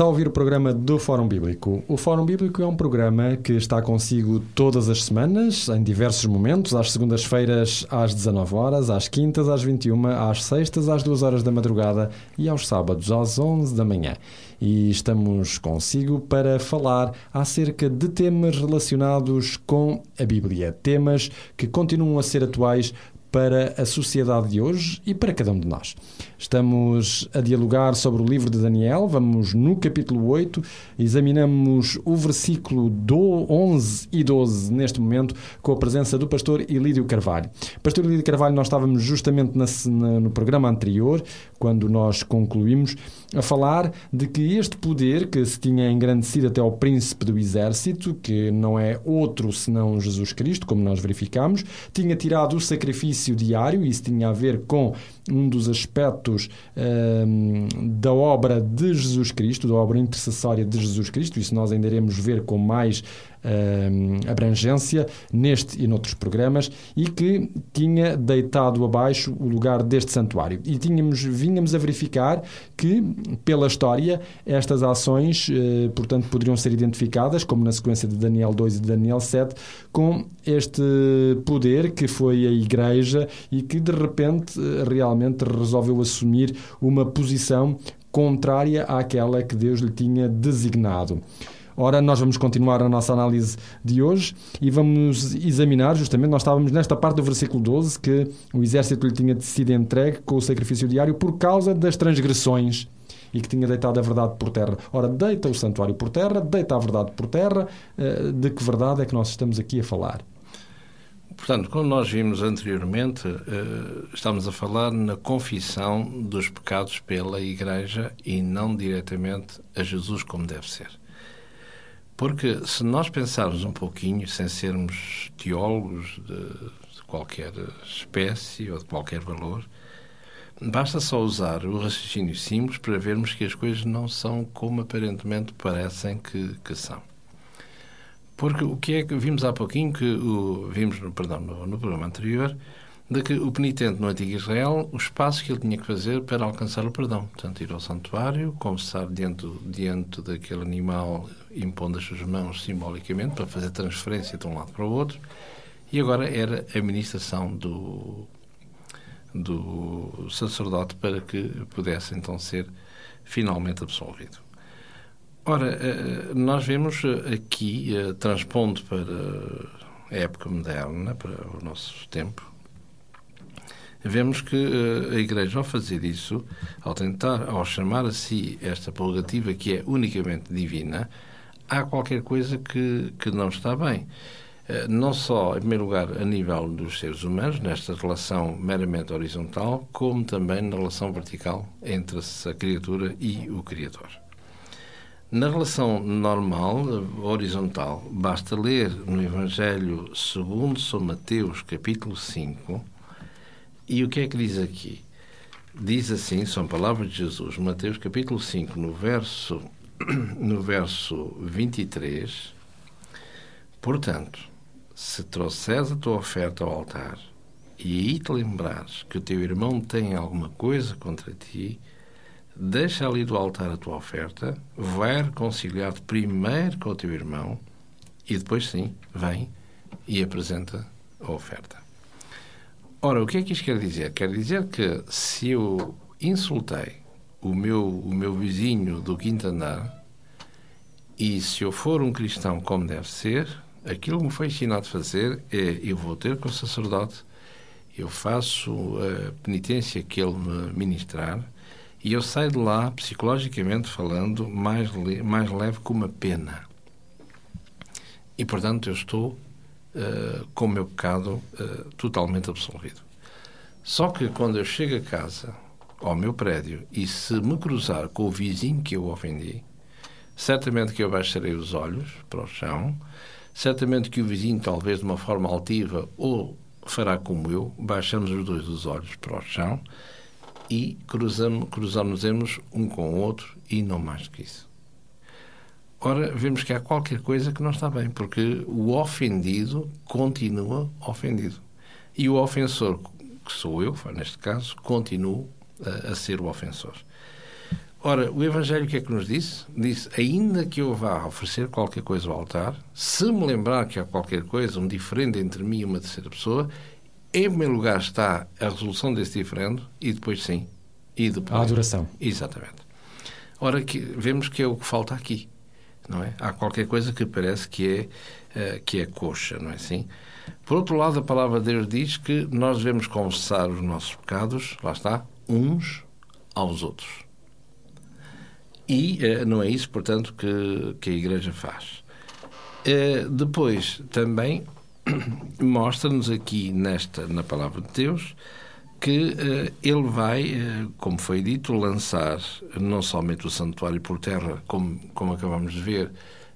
Está a ouvir o programa do Fórum Bíblico. O Fórum Bíblico é um programa que está consigo todas as semanas, em diversos momentos, às segundas-feiras às 19 horas, às quintas às 21, às sextas às 2 horas da madrugada e aos sábados às 11 da manhã. E estamos consigo para falar acerca de temas relacionados com a Bíblia, temas que continuam a ser atuais para a sociedade de hoje e para cada um de nós. Estamos a dialogar sobre o livro de Daniel, vamos no capítulo 8, examinamos o versículo 11 e 12 neste momento, com a presença do pastor Ilídio Carvalho. Pastor Ilídio Carvalho, nós estávamos justamente no programa anterior, quando nós concluímos, a falar de que este poder que se tinha engrandecido até ao príncipe do exército, que não é outro senão Jesus Cristo, como nós verificamos, tinha tirado o sacrifício diário, isso tinha a ver com um dos aspectos um, da obra de Jesus Cristo, da obra intercessória de Jesus Cristo, isso nós ainda iremos ver com mais abrangência neste e noutros programas e que tinha deitado abaixo o lugar deste santuário. E tínhamos, vínhamos a verificar que, pela história, estas ações, uh, portanto, poderiam ser identificadas, como na sequência de Daniel 2 e Daniel 7, com este poder que foi a Igreja e que, de repente, realmente resolveu assumir uma posição contrária àquela que Deus lhe tinha designado. Ora, nós vamos continuar a nossa análise de hoje e vamos examinar, justamente, nós estávamos nesta parte do versículo 12, que o exército lhe tinha sido entregue com o sacrifício diário por causa das transgressões e que tinha deitado a verdade por terra. Ora, deita o santuário por terra, deita a verdade por terra. Eh, de que verdade é que nós estamos aqui a falar? Portanto, como nós vimos anteriormente, eh, estamos a falar na confissão dos pecados pela Igreja e não diretamente a Jesus como deve ser. Porque se nós pensarmos um pouquinho, sem sermos teólogos de, de qualquer espécie ou de qualquer valor, basta só usar o raciocínio simples para vermos que as coisas não são como aparentemente parecem que, que são. Porque o que é que vimos há pouquinho, que o, vimos no, perdão, no, no programa anterior, de que o penitente no antigo Israel, os passos que ele tinha que fazer para alcançar o perdão. Portanto, ir ao santuário, confessar diante, diante daquele animal, impondo as suas mãos simbolicamente, para fazer transferência de um lado para o outro. E agora era a ministração do, do sacerdote para que pudesse então ser finalmente absolvido. Ora, eh, nós vemos aqui, eh, transpondo para a época moderna, para o nosso tempo, vemos que uh, a Igreja, ao fazer isso, ao tentar, ao chamar a si esta prerrogativa que é unicamente divina, há qualquer coisa que, que não está bem. Uh, não só, em primeiro lugar, a nível dos seres humanos, nesta relação meramente horizontal, como também na relação vertical entre a criatura e o Criador. Na relação normal, horizontal, basta ler no Evangelho segundo São Mateus, capítulo 5, e o que é que diz aqui? Diz assim, são palavras de Jesus, Mateus capítulo 5, no verso, no verso 23. Portanto, se trouxeres a tua oferta ao altar e aí te lembrares que o teu irmão tem alguma coisa contra ti, deixa ali do altar a tua oferta, vai reconciliar-te primeiro com o teu irmão e depois sim, vem e apresenta a oferta. Ora, o que é que isto quer dizer? Quer dizer que se eu insultei o meu, o meu vizinho do quinto andar e se eu for um cristão como deve ser, aquilo que me foi ensinado a fazer é eu vou ter com o sacerdote, eu faço a penitência que ele me ministrar e eu saio de lá, psicologicamente falando, mais, mais leve que uma pena. E, portanto, eu estou uh, com o meu pecado uh, totalmente absolvido. Só que quando eu chego a casa, ao meu prédio, e se me cruzar com o vizinho que eu ofendi, certamente que eu baixarei os olhos para o chão, certamente que o vizinho, talvez de uma forma altiva, ou fará como eu, baixamos os dois os olhos para o chão e cruzamos, cruzamos um com o outro e não mais que isso. Ora, vemos que há qualquer coisa que não está bem, porque o ofendido continua ofendido. E o ofensor, que sou eu, neste caso, continua a, a ser o ofensor. Ora, o Evangelho o que é que nos disse? Disse, ainda que eu vá oferecer qualquer coisa ao altar, se me lembrar que há qualquer coisa, um diferente entre mim e uma terceira pessoa, em primeiro lugar está a resolução desse diferendo e depois sim. E depois, a adoração. Exatamente. Ora, que, vemos que é o que falta aqui. Não é? Há qualquer coisa que parece que é, uh, que é coxa, não é assim? Por outro lado, a palavra de Deus diz que nós devemos confessar os nossos pecados, lá está, uns aos outros. E uh, não é isso, portanto, que, que a Igreja faz. Uh, depois, também, mostra-nos aqui nesta, na palavra de Deus que uh, ele vai, como foi dito, lançar não somente o santuário por terra, como, como acabamos de ver,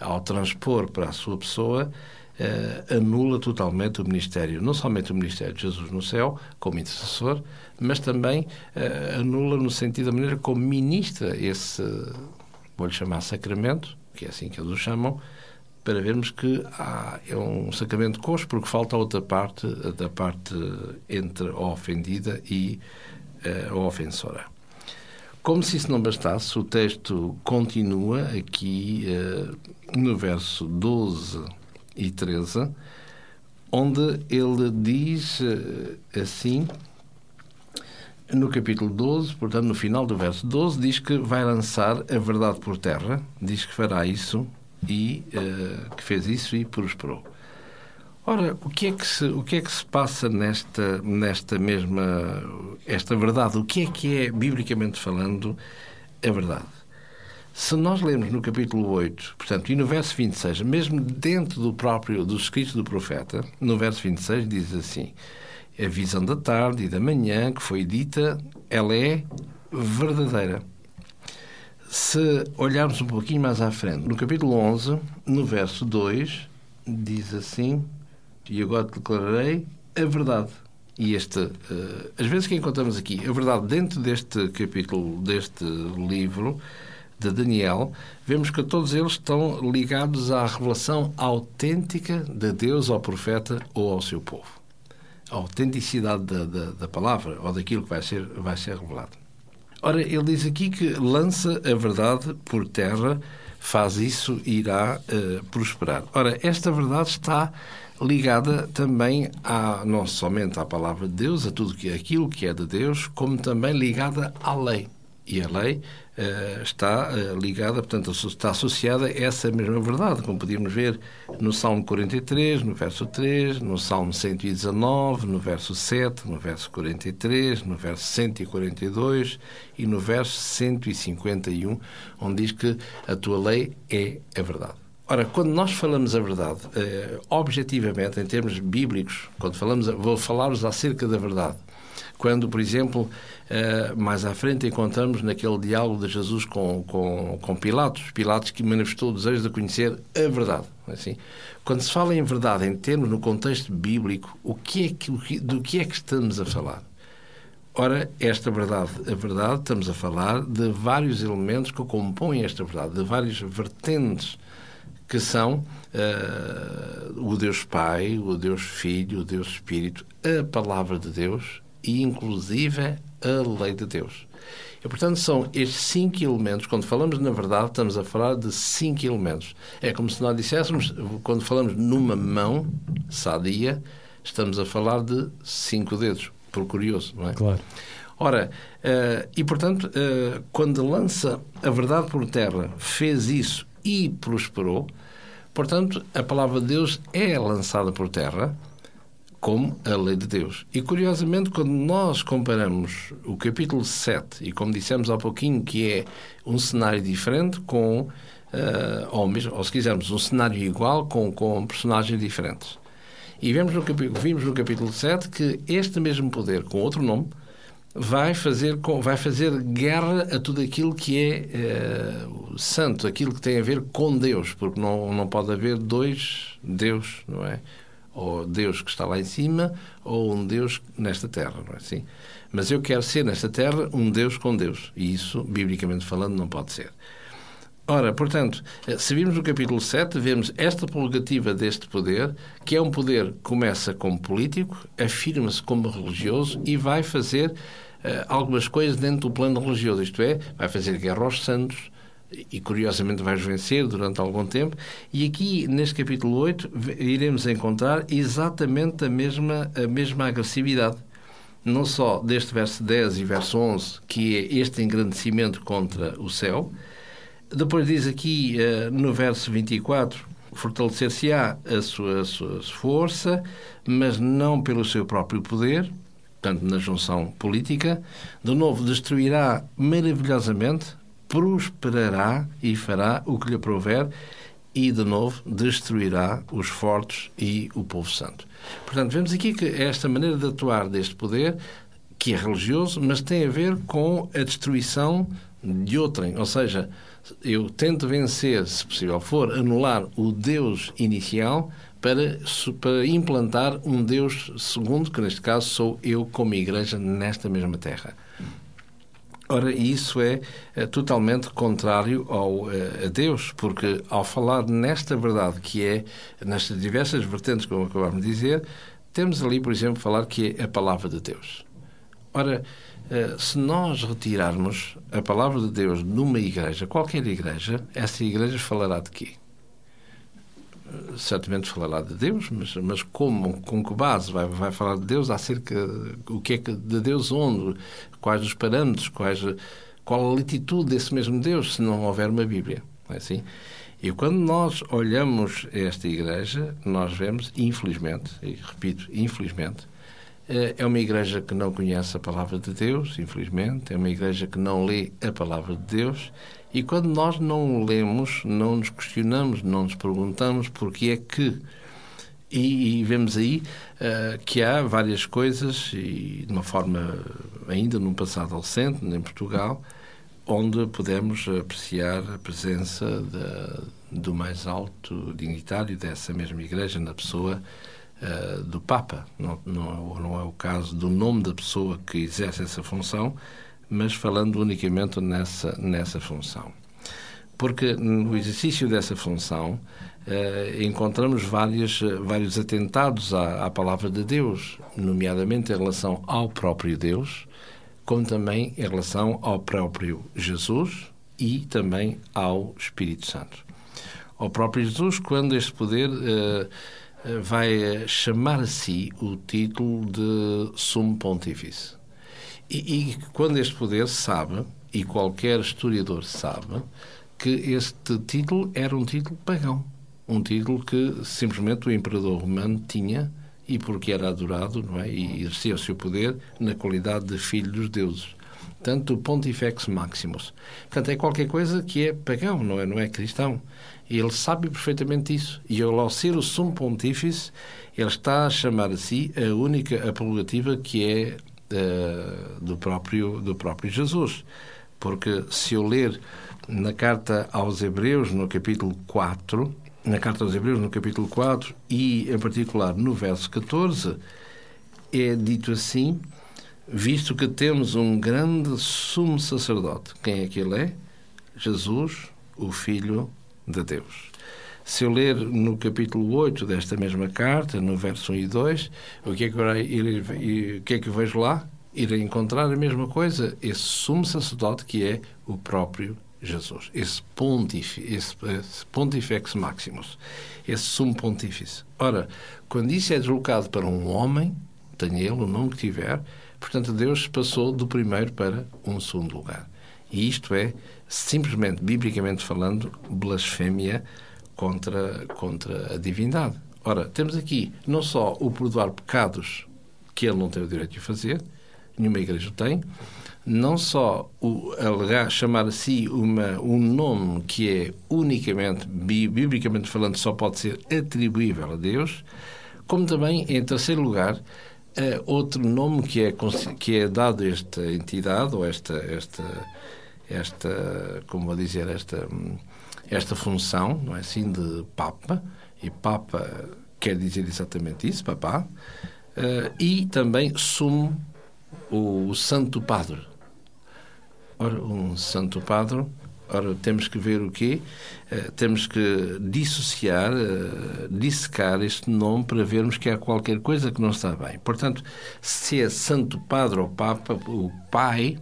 ao transpor para a sua pessoa, uh, anula totalmente o ministério, não somente o ministério de Jesus no céu, como intercessor, mas também uh, anula no sentido da maneira como ministra esse, vou-lhe chamar sacramento, que é assim que eles o chamam, para vermos que há, é um sacramento coxo, porque falta a outra parte, da parte entre a ofendida e uh, a ofensora. Como se isso não bastasse, o texto continua aqui uh, no verso 12 e 13, onde ele diz uh, assim, no capítulo 12, portanto, no final do verso 12, diz que vai lançar a verdade por terra, diz que fará isso e uh, que fez isso e prosperou. Ora, o que é que se, o que é que se passa nesta, nesta mesma esta verdade? O que é que é, biblicamente falando, a verdade? Se nós lemos no capítulo 8, portanto, e no verso 26, mesmo dentro do próprio, dos escritos do profeta, no verso 26 diz assim, a visão da tarde e da manhã que foi dita, ela é verdadeira. Se olharmos um pouquinho mais à frente, no capítulo 11, no verso 2, diz assim, e agora declararei a verdade. E este, uh, às vezes que encontramos aqui a verdade dentro deste capítulo, deste livro de Daniel, vemos que todos eles estão ligados à revelação autêntica de Deus ao profeta ou ao seu povo. A autenticidade da, da, da palavra ou daquilo que vai ser, vai ser revelado. Ora, ele diz aqui que lança a verdade por terra, faz isso e irá uh, prosperar. Ora, esta verdade está ligada também a, não somente à palavra de Deus, a tudo que aquilo que é de Deus, como também ligada à lei. E a lei está uh, ligada, portanto, está associada a essa mesma verdade, como podíamos ver no Salmo 43, no verso 3, no Salmo 119, no verso 7, no verso 43, no verso 142 e no verso 151, onde diz que a tua lei é a verdade. Ora, quando nós falamos a verdade, eh, objetivamente, em termos bíblicos, quando falamos, vou falar-vos acerca da verdade. Quando, por exemplo, eh, mais à frente encontramos naquele diálogo de Jesus com, com, com Pilatos, Pilatos que manifestou o desejo de conhecer a verdade. É assim, quando se fala em verdade, em termos no contexto bíblico, o que é que, do que é que estamos a falar? Ora, esta verdade, a verdade, estamos a falar de vários elementos que compõem esta verdade, de várias vertentes que são uh, o Deus Pai, o Deus Filho, o Deus Espírito, a Palavra de Deus e, inclusive, a Lei de Deus. E, portanto, são estes cinco elementos. Quando falamos na verdade, estamos a falar de cinco elementos. É como se nós disséssemos, quando falamos numa mão sadia, estamos a falar de cinco dedos, por curioso, não é? Claro. Ora, uh, e portanto, uh, quando lança a verdade por terra, fez isso e prosperou. Portanto, a palavra de Deus é lançada por terra como a lei de Deus. E curiosamente, quando nós comparamos o capítulo 7, e como dissemos há pouquinho, que é um cenário diferente com, uh, ou, ou se quisermos, um cenário igual com, com personagens diferentes. E vemos no, vimos no capítulo 7 que este mesmo poder, com outro nome, vai fazer, vai fazer guerra a tudo aquilo que é, é santo, aquilo que tem a ver com Deus, porque não, não pode haver dois Deus, não é? Ou Deus que está lá em cima, ou um Deus nesta terra, não é assim? Mas eu quero ser nesta terra um Deus com Deus, e isso, biblicamente falando, não pode ser. Ora, portanto, eh, se vimos no capítulo 7, vemos esta prerrogativa deste poder, que é um poder que começa como político, afirma-se como religioso e vai fazer uh, algumas coisas dentro do plano religioso, isto é, vai fazer guerra aos santos, e curiosamente vais vencer durante algum tempo. E aqui, neste capítulo 8, iremos encontrar exatamente a mesma, a mesma agressividade. Não só deste verso 10 e verso 11, que é este engrandecimento contra o céu, depois diz aqui uh, no verso 24: fortalecer-se-á a sua, a sua força, mas não pelo seu próprio poder, portanto, na junção política. De novo, destruirá maravilhosamente, prosperará e fará o que lhe prover, e, de novo, destruirá os fortes e o povo santo. Portanto, vemos aqui que esta maneira de atuar deste poder, que é religioso, mas tem a ver com a destruição de outrem, ou seja, eu tento vencer, se possível for, anular o Deus inicial para, para implantar um Deus segundo, que neste caso sou eu como igreja nesta mesma terra. Ora, isso é, é totalmente contrário ao, é, a Deus, porque ao falar nesta verdade, que é nestas diversas vertentes, como acabamos de dizer, temos ali, por exemplo, falar que é a palavra de Deus. Ora, eh, se nós retirarmos a palavra de Deus numa igreja, qualquer igreja, essa igreja falará de quê? Certamente falará de Deus, mas, mas como, com que base vai, vai falar de Deus? Acerca o que é que de Deus onde, quais os parâmetros, quais, qual a latitude desse mesmo Deus, se não houver uma Bíblia, não é assim? E quando nós olhamos esta igreja, nós vemos, infelizmente, e repito, infelizmente, é uma igreja que não conhece a palavra de Deus, infelizmente, é uma igreja que não lê a palavra de Deus, e quando nós não lemos, não nos questionamos, não nos perguntamos porque é que. E, e vemos aí uh, que há várias coisas, e de uma forma ainda num passado recente, em Portugal, onde podemos apreciar a presença de, do mais alto dignitário dessa mesma igreja na pessoa uh, do Papa. Não, não, não, é o caso do nome da pessoa que exerce essa função, mas falando unicamente nessa, nessa função. Porque no exercício dessa função uh, encontramos vários, vários atentados à, à palavra de Deus, nomeadamente em relação ao próprio Deus, como também em relação ao próprio Jesus e também ao Espírito Santo. Ao próprio Jesus, quando este poder uh, vai chamar a si o título de Sumo Pontífice. E, e, quando este poder sabe, e qualquer historiador sabe, que este título era um título pagão. Um título que simplesmente o imperador romano tinha e porque era adorado não é? e exercia o seu poder na qualidade de filho dos deuses. Tanto Pontifex Maximus. Portanto, é qualquer coisa que é pagão, não é, não é cristão. E ele sabe perfeitamente isso. E ao ser o sumo pontífice, ele está a chamar a si a única a prerrogativa que é uh, do, próprio, do próprio Jesus. Porque se eu ler na carta aos Hebreus, no capítulo 4, na carta aos Hebreus, no capítulo 4, e em particular no verso 14, é dito assim: visto que temos um grande sumo sacerdote. Quem é que ele é? Jesus, o Filho de Deus. Se eu ler no capítulo 8 desta mesma carta, no verso 1 e 2, o que é que, eu, o que, é que vejo lá? Irei encontrar a mesma coisa, esse sumo sacerdote que é o próprio Jesus, esse pontífice, esse, esse pontifex maximus, esse sumo pontífice. Ora, quando isso é deslocado para um homem, tenha ele o nome que tiver, portanto Deus passou do primeiro para um segundo lugar. E isto é, simplesmente, biblicamente falando, blasfémia contra, contra a divindade. Ora, temos aqui não só o perdoar pecados que ele não tem o direito de fazer, nenhuma igreja tem, não só o alegar, chamar a si uma, um nome que é unicamente, biblicamente falando, só pode ser atribuível a Deus, como também, em terceiro lugar, Uh, outro nome que é, que é dado a esta entidade, ou esta, esta, esta como vou dizer, esta, esta função, não é assim, de Papa, e Papa quer dizer exatamente isso, Papá, uh, e também Sumo, o, Santo Padre. Ora, um Santo Padre Ora, temos que ver o quê? Uh, temos que dissociar, uh, dissecar este nome para vermos que há qualquer coisa que não está bem. Portanto, se é Santo Padre ou Papa, o Pai,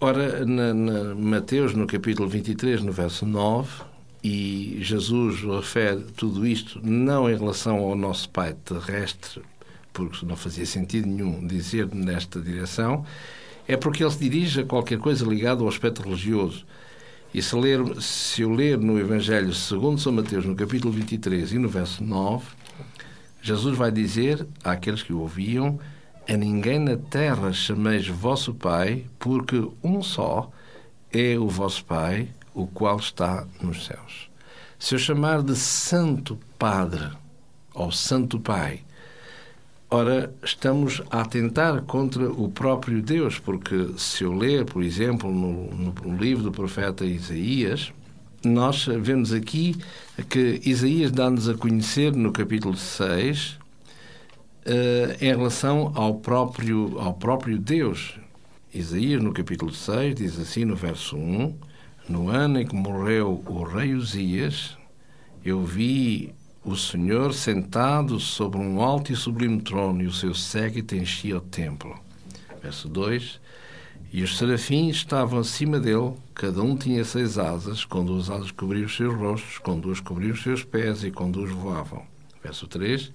ora, na, na Mateus, no capítulo 23, no verso 9, e Jesus refere tudo isto não em relação ao nosso Pai terrestre, porque não fazia sentido nenhum dizer nesta direção, é porque ele se dirige a qualquer coisa ligada ao aspecto religioso. E se, ler, se eu ler no Evangelho segundo São Mateus, no capítulo 23 e no verso 9, Jesus vai dizer àqueles que o ouviam: A ninguém na terra chameis vosso Pai, porque um só é o vosso Pai, o qual está nos céus. Se eu chamar de Santo Padre ou Santo Pai, Ora, estamos a atentar contra o próprio Deus, porque se eu ler, por exemplo, no, no livro do profeta Isaías, nós vemos aqui que Isaías dá-nos a conhecer no capítulo 6 uh, em relação ao próprio, ao próprio Deus. Isaías, no capítulo 6, diz assim no verso 1: No ano em que morreu o rei Uzias, eu vi o Senhor sentado sobre um alto e sublime trono, e o seu séquito enchia o templo. Verso 2: E os serafins estavam acima dele, cada um tinha seis asas, com duas asas cobriam os seus rostos, com duas cobriam os seus pés e com duas voavam. Verso 3: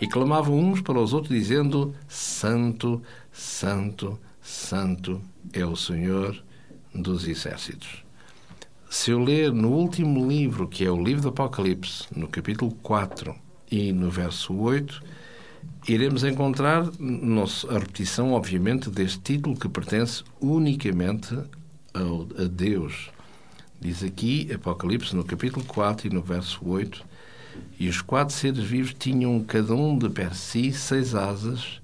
E clamavam uns para os outros, dizendo: Santo, Santo, Santo é o Senhor dos exércitos. Se eu ler no último livro, que é o livro do Apocalipse, no capítulo 4 e no verso 8, iremos encontrar a repetição, obviamente, deste título que pertence unicamente a Deus. Diz aqui, Apocalipse, no capítulo 4 e no verso 8, e os quatro seres vivos tinham cada um de per si seis asas,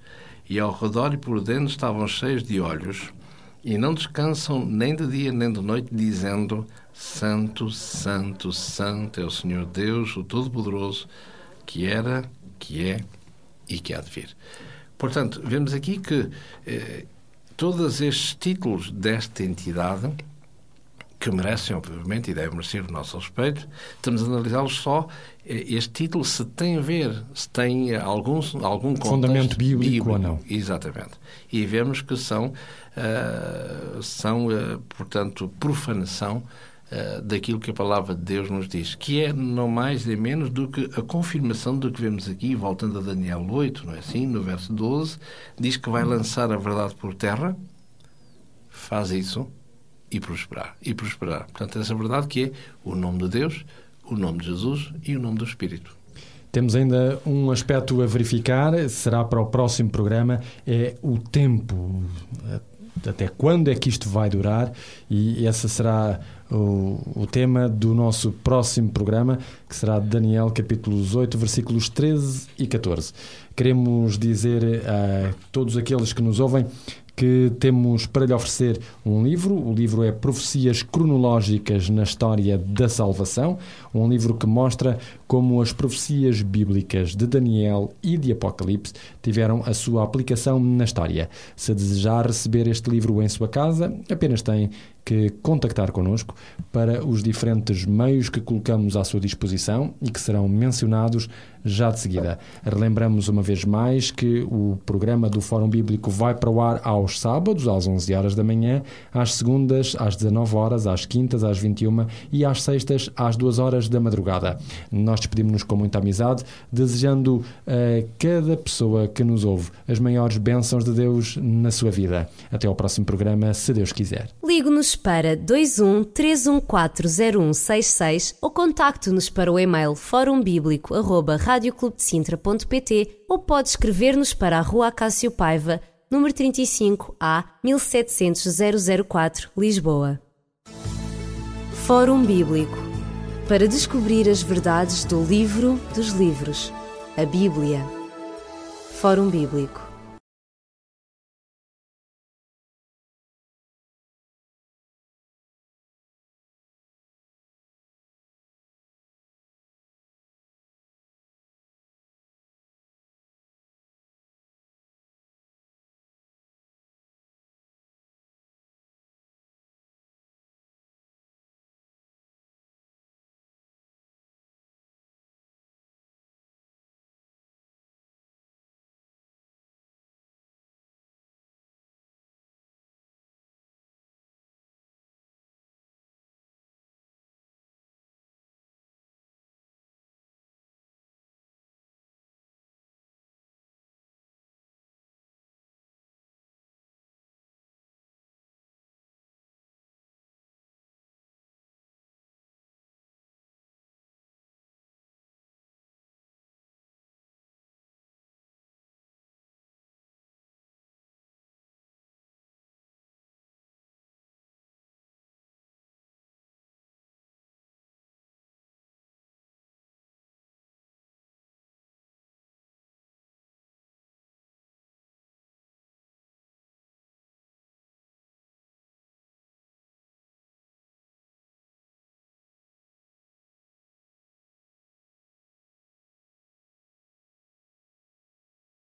e ao redor e por dentro estavam cheios de olhos, e não descansam nem de dia nem de noite, dizendo: Santo, Santo, Santo é o Senhor Deus, o Todo-Poderoso, que era, que é e que há de vir. Portanto, vemos aqui que eh, todos estes títulos desta entidade, que merecem, obviamente, e devem merecer o nosso respeito, estamos a analisá-los só. Eh, este título, se tem a ver, se tem algum, algum fundamento bíblico, bíblico, ou não. Exatamente. E vemos que são, uh, são uh, portanto, profanação uh, daquilo que a palavra de Deus nos diz, que é não mais nem menos do que a confirmação do que vemos aqui, voltando a Daniel 8, não é assim? No verso 12, diz que vai lançar a verdade por terra, faz isso e prosperar. E prosperar. Portanto, essa verdade que é o nome de Deus, o nome de Jesus e o nome do Espírito. Temos ainda um aspecto a verificar, será para o próximo programa, é o tempo. Até quando é que isto vai durar? E essa será o, o tema do nosso próximo programa, que será Daniel, capítulos 8, versículos 13 e 14. Queremos dizer a todos aqueles que nos ouvem que temos para lhe oferecer um livro. O livro é Profecias Cronológicas na História da Salvação, um livro que mostra como as profecias bíblicas de Daniel e de Apocalipse tiveram a sua aplicação na história. Se desejar receber este livro em sua casa, apenas tem que contactar connosco para os diferentes meios que colocamos à sua disposição e que serão mencionados já de seguida. Relembramos uma vez mais que o programa do Fórum Bíblico vai para o ar aos sábados, às 11 horas da manhã, às segundas, às 19 horas, às quintas, às 21 e às sextas, às 2 horas da madrugada. Nós despedimos-nos com muita amizade, desejando a cada pessoa que nos ouve as maiores bênçãos de Deus na sua vida. Até ao próximo programa, se Deus quiser. Ligue-nos para 21 3140166 ou contacte-nos para o e-mail forumbíblico.radioclubdecintra.pt ou pode escrever-nos para a Rua Acácio Paiva, número 35 A 1700 004, Lisboa. Fórum Bíblico para descobrir as verdades do livro dos livros, a Bíblia. Fórum Bíblico